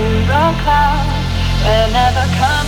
to the clouds will never come